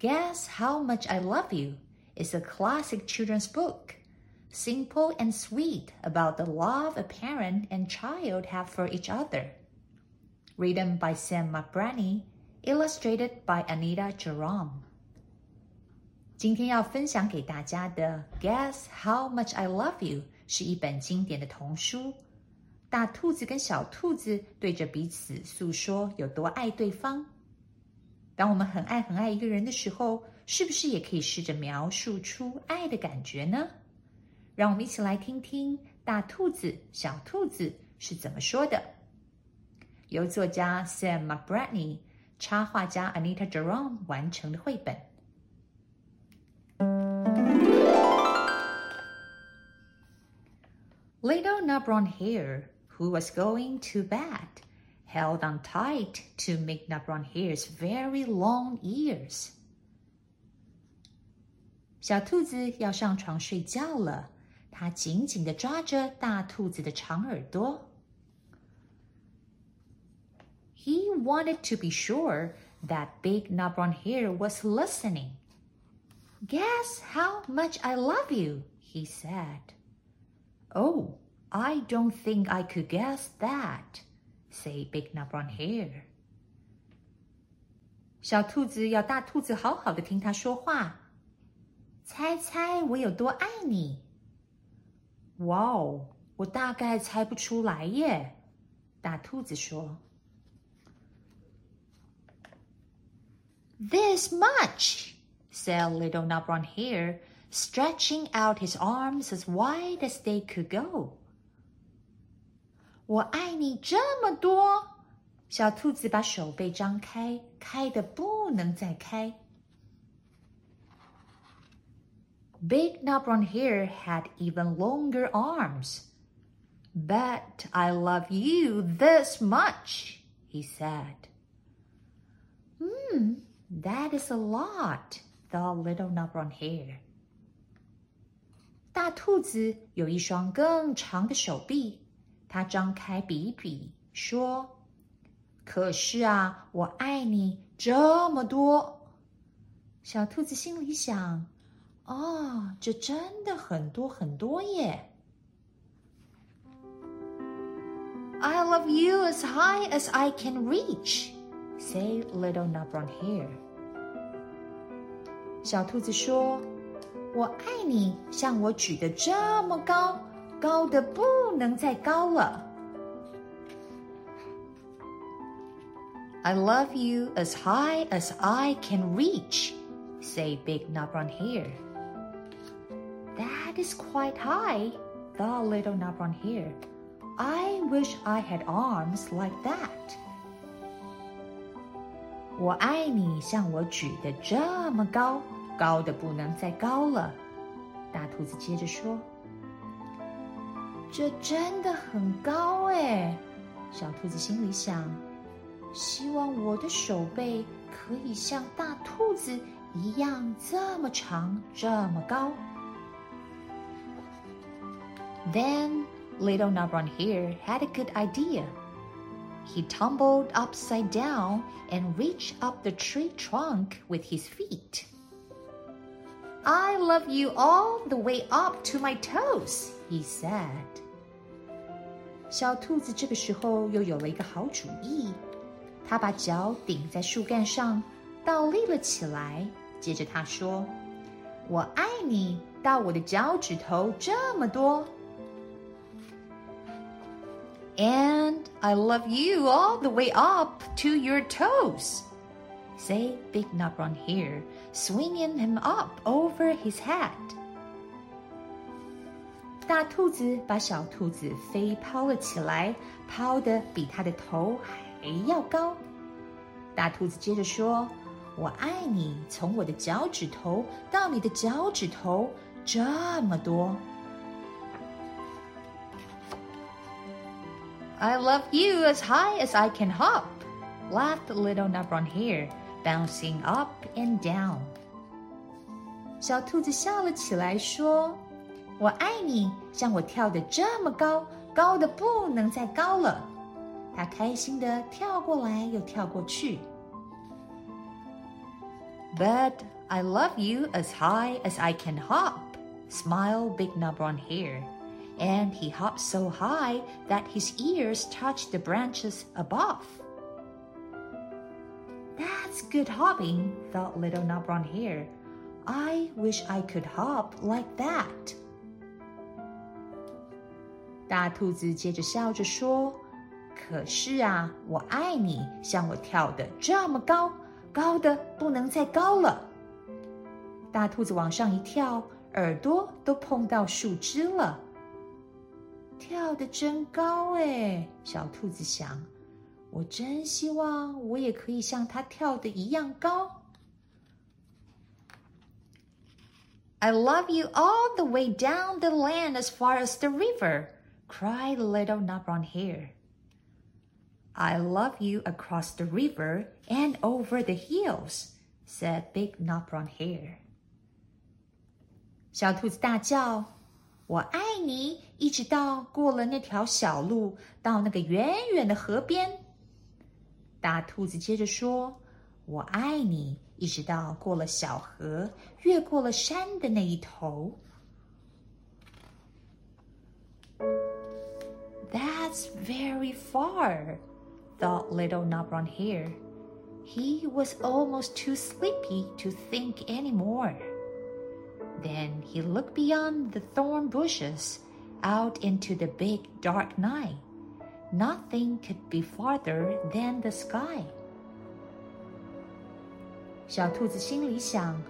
Guess How Much I Love You is a classic children's book, simple and sweet about the love a parent and child have for each other. Written by Sam McBratney, illustrated by Anita Jeram. 今天要分享给大家的《Guess How Much I Love You》是一本经典的童书。大兔子跟小兔子对着彼此诉说有多爱对方。当我们很爱很爱一个人的时候，是不是也可以试着描述出爱的感觉呢？让我们一起来听听大兔子、小兔子是怎么说的。由作家 Sam McBrady、插画家 Anita Jerome 完成的绘本。Little Nut-Brown Hare, who was going to bed, held on tight to make Nutbrown Hare's very long ears. 小兔子要上床睡觉了，它紧紧的抓着大兔子的长耳朵。He wanted to be sure that Big Nabron Hair was listening. Guess how much I love you, he said. Oh, I don't think I could guess that. Say big nut brown hare？小兔子要大兔子好好的听它说话。猜猜我有多爱你？哇哦，我大概猜不出来耶。大兔子说：“This much,” said little nut brown hare, stretching out his arms as wide as they could go. 我爱你这么多。”小兔子把手背张开，开的不能再开。Big Nutbrown Hare had even longer arms. But I love you this much, he said. Hmm, that is a lot, thought little Nutbrown Hare. 大兔子有一双更长的手臂，他张开比比说：“可是啊，我爱你这么多。”小兔子心里想：“哦，这真的很多很多耶。”I love you as high as I can reach, say little nut-brown hair 小兔子说：“我爱你，像我举得这么高。”高的不能再高了。I love you as high as I can reach, say Big Nutbrown Hare. That is quite high, the Little Nutbrown Hare. I wish I had arms like that. 我爱你像我举得这么高，高的不能再高了。大兔子接着说。这真的很高哎！小兔子心里想：希望我的手背可以像大兔子一样这么长、这么高。Then little Nutbrown Hare had a good idea. He tumbled upside down and reached up the tree trunk with his feet. I love you all the way up to my toes, he said. 小兔子这个时候又有了一个好主意，它把脚顶在树干上，倒立了起来。接着它说：“我爱你到我的脚趾头这么多。” And I love you all the way up to your toes, say Big Nut-Brown Hare, swinging him up over his head. 大兔子把小兔子飞抛了起来，抛得比它的头还要高。大兔子接着说：“ 我爱你，从我的脚趾头到你的脚趾头这么多。I love you as high as I can hop, laughed little nut-brown hare, bouncing up and down. 小兔子笑了起来，说：“ 我爱你，让我跳得这么高，高的不能再高了。”他开心的跳过来又跳过去。But I love you as high as I can hop. smiled big Nutbrown Hare. And he hopped so high that his ears touched the branches above. That's good hopping, thought little Nutbrown Hare. I wish I could hop like that. 大兔子接着笑着说：“可是啊，我爱你，像我跳的这么高，高的不能再高了。”大兔子往上一跳，耳朵都碰到树枝了。跳得真高哎！小兔子想，我真希望我也可以像它跳的一样高。I love you all the way down the land as far as the river, Cry little Nutbrown Hare. I love you across the river and over the hills, said Big Nutbrown Hare. 小兔子大叫：“我爱你！”一直到过了那条小路，到那个远远的河边。大兔子接着说：“我爱你！”一直到过了小河，越过了山的那一头。That's very far, thought little Nutbrown Hare. He was almost too sleepy to think any more. Then he looked beyond the thorn bushes out into the big dark night. Nothing could be farther than the sky. 小兔子心里想：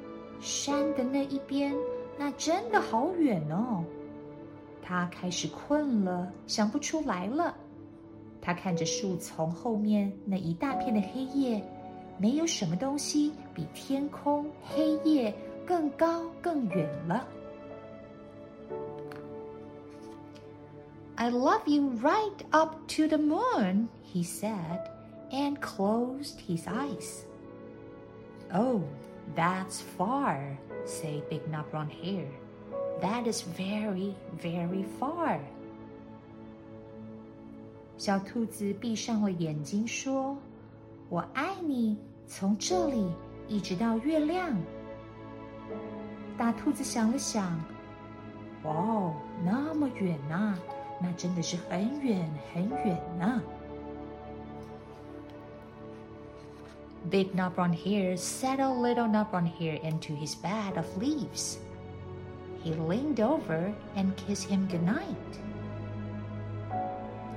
山的那一边，那真的好远哦。他开始困了，想不出来了。他看着树丛后面那一大片的黑夜，没有什么东西比天空黑夜更高更远了。I love you right up to the moon, he said, and closed his eyes. Oh, that's far, said Big Nut Brown Hare that is very, very far. 小兔子闭上了眼睛，说：“我爱你，从这里一直到月亮。”大兔子想了想，哦，那么远呐、啊，那真的是很远很远呐、啊。Big Nutbrown Hare settled Little Nutbrown Hare into his bed of leaves He leaned over and kissed him goodnight.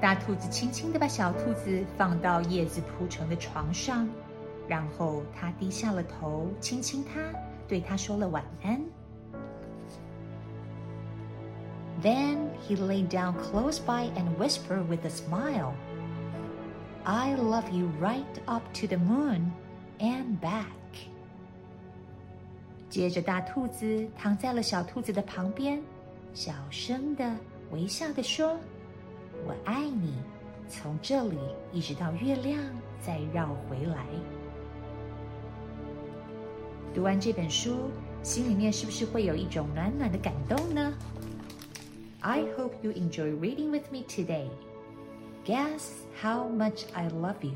大兔子轻轻地把小兔子放到叶子铺成的床上，然后他低下了头，亲亲它。对他说了晚安。Then he lay down close by and whispered with a smile, I love you right up to the moon and back. 接着，大兔子躺在了小兔子的旁边，小声的、微笑的说：“我爱你，从这里一直到月亮，再绕回来。”读完这本书，心里面是不是会有一种暖暖的感动呢？I hope you enjoy reading with me today. Guess how much I love you.